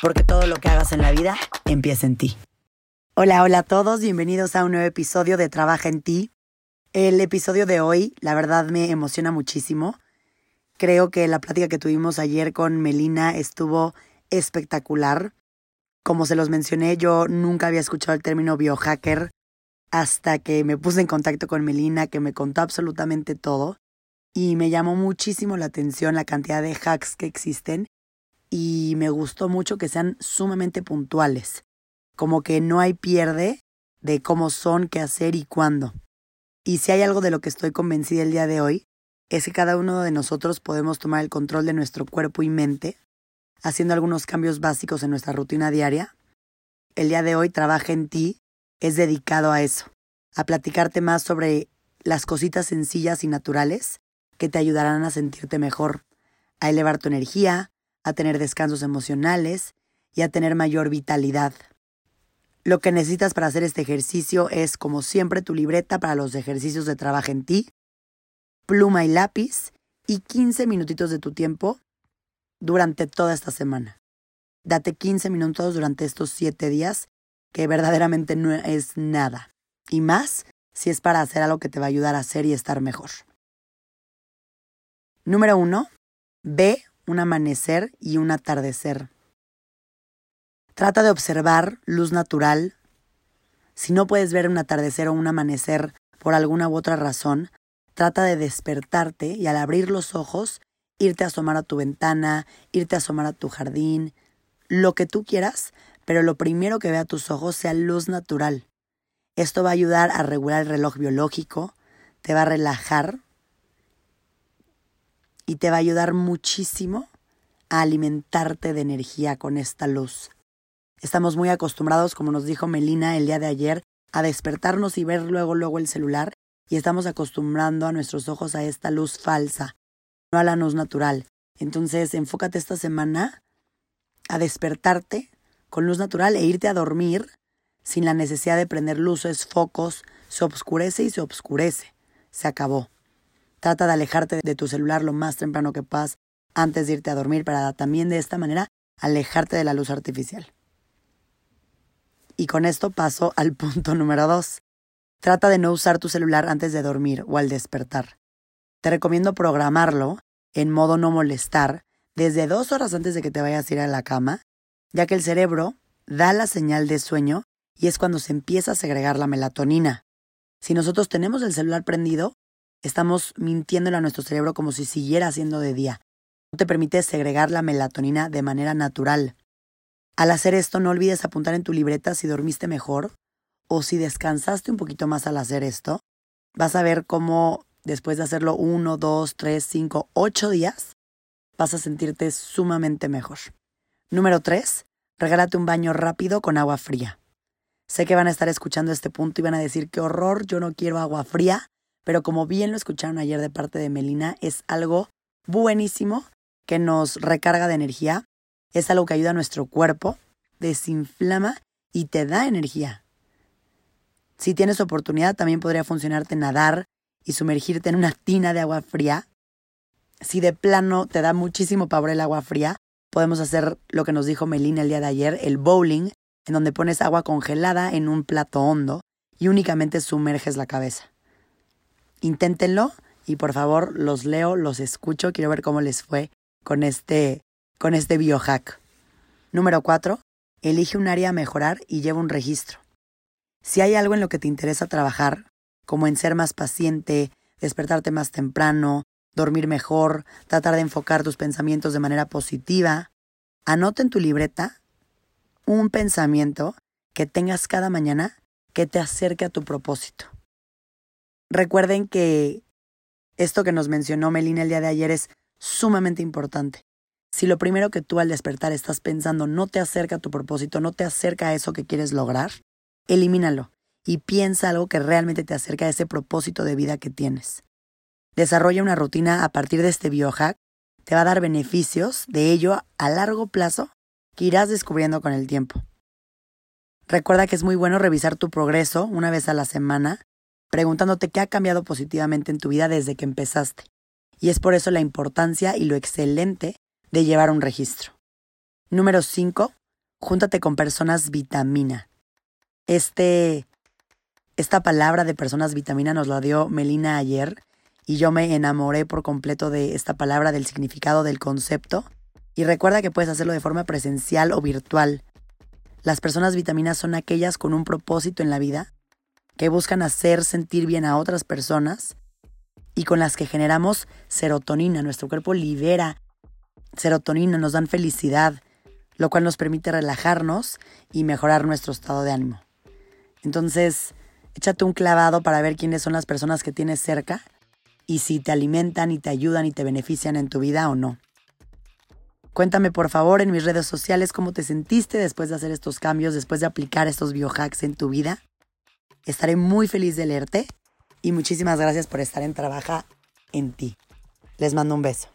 porque todo lo que hagas en la vida empieza en ti. Hola, hola a todos, bienvenidos a un nuevo episodio de Trabaja en ti. El episodio de hoy, la verdad, me emociona muchísimo. Creo que la plática que tuvimos ayer con Melina estuvo espectacular. Como se los mencioné, yo nunca había escuchado el término biohacker hasta que me puse en contacto con Melina, que me contó absolutamente todo. Y me llamó muchísimo la atención la cantidad de hacks que existen y me gustó mucho que sean sumamente puntuales, como que no hay pierde de cómo son, qué hacer y cuándo. Y si hay algo de lo que estoy convencida el día de hoy, es que cada uno de nosotros podemos tomar el control de nuestro cuerpo y mente, haciendo algunos cambios básicos en nuestra rutina diaria. El día de hoy Trabaja en ti es dedicado a eso, a platicarte más sobre las cositas sencillas y naturales que te ayudarán a sentirte mejor, a elevar tu energía, a tener descansos emocionales y a tener mayor vitalidad. Lo que necesitas para hacer este ejercicio es, como siempre, tu libreta para los ejercicios de trabajo en ti, pluma y lápiz y 15 minutitos de tu tiempo durante toda esta semana. Date 15 minutos durante estos 7 días, que verdaderamente no es nada. Y más si es para hacer algo que te va a ayudar a hacer y estar mejor. Número 1. Ve un amanecer y un atardecer. Trata de observar luz natural. Si no puedes ver un atardecer o un amanecer por alguna u otra razón, trata de despertarte y al abrir los ojos, irte a asomar a tu ventana, irte a asomar a tu jardín, lo que tú quieras, pero lo primero que vea tus ojos sea luz natural. Esto va a ayudar a regular el reloj biológico, te va a relajar y te va a ayudar muchísimo a alimentarte de energía con esta luz. Estamos muy acostumbrados, como nos dijo Melina el día de ayer, a despertarnos y ver luego luego el celular y estamos acostumbrando a nuestros ojos a esta luz falsa, no a la luz natural. Entonces, enfócate esta semana a despertarte con luz natural e irte a dormir sin la necesidad de prender luces, focos, se obscurece y se obscurece. Se acabó. Trata de alejarte de tu celular lo más temprano que puedas antes de irte a dormir para también de esta manera alejarte de la luz artificial. Y con esto paso al punto número dos. Trata de no usar tu celular antes de dormir o al despertar. Te recomiendo programarlo en modo no molestar desde dos horas antes de que te vayas a ir a la cama, ya que el cerebro da la señal de sueño y es cuando se empieza a segregar la melatonina. Si nosotros tenemos el celular prendido, Estamos mintiéndole a nuestro cerebro como si siguiera siendo de día. No te permite segregar la melatonina de manera natural. Al hacer esto, no olvides apuntar en tu libreta si dormiste mejor o si descansaste un poquito más al hacer esto. Vas a ver cómo después de hacerlo uno, dos, tres, cinco, ocho días, vas a sentirte sumamente mejor. Número tres, regálate un baño rápido con agua fría. Sé que van a estar escuchando este punto y van a decir, qué horror, yo no quiero agua fría pero como bien lo escucharon ayer de parte de Melina, es algo buenísimo que nos recarga de energía, es algo que ayuda a nuestro cuerpo, desinflama y te da energía. Si tienes oportunidad, también podría funcionarte nadar y sumergirte en una tina de agua fría. Si de plano te da muchísimo pavor el agua fría, podemos hacer lo que nos dijo Melina el día de ayer, el bowling, en donde pones agua congelada en un plato hondo y únicamente sumerges la cabeza. Inténtenlo y por favor los leo, los escucho, quiero ver cómo les fue con este, con este biohack. Número 4. Elige un área a mejorar y lleva un registro. Si hay algo en lo que te interesa trabajar, como en ser más paciente, despertarte más temprano, dormir mejor, tratar de enfocar tus pensamientos de manera positiva, anota en tu libreta un pensamiento que tengas cada mañana que te acerque a tu propósito. Recuerden que esto que nos mencionó Melina el día de ayer es sumamente importante. Si lo primero que tú al despertar estás pensando no te acerca a tu propósito, no te acerca a eso que quieres lograr, elimínalo y piensa algo que realmente te acerca a ese propósito de vida que tienes. Desarrolla una rutina a partir de este biohack, te va a dar beneficios de ello a largo plazo que irás descubriendo con el tiempo. Recuerda que es muy bueno revisar tu progreso una vez a la semana, preguntándote qué ha cambiado positivamente en tu vida desde que empezaste. Y es por eso la importancia y lo excelente de llevar un registro. Número 5. Júntate con personas vitamina. Este, esta palabra de personas vitamina nos la dio Melina ayer y yo me enamoré por completo de esta palabra, del significado del concepto. Y recuerda que puedes hacerlo de forma presencial o virtual. Las personas vitaminas son aquellas con un propósito en la vida, que buscan hacer sentir bien a otras personas y con las que generamos serotonina. Nuestro cuerpo libera serotonina, nos dan felicidad, lo cual nos permite relajarnos y mejorar nuestro estado de ánimo. Entonces, échate un clavado para ver quiénes son las personas que tienes cerca y si te alimentan y te ayudan y te benefician en tu vida o no. Cuéntame por favor en mis redes sociales cómo te sentiste después de hacer estos cambios, después de aplicar estos biohacks en tu vida. Estaré muy feliz de leerte y muchísimas gracias por estar en Trabaja en ti. Les mando un beso.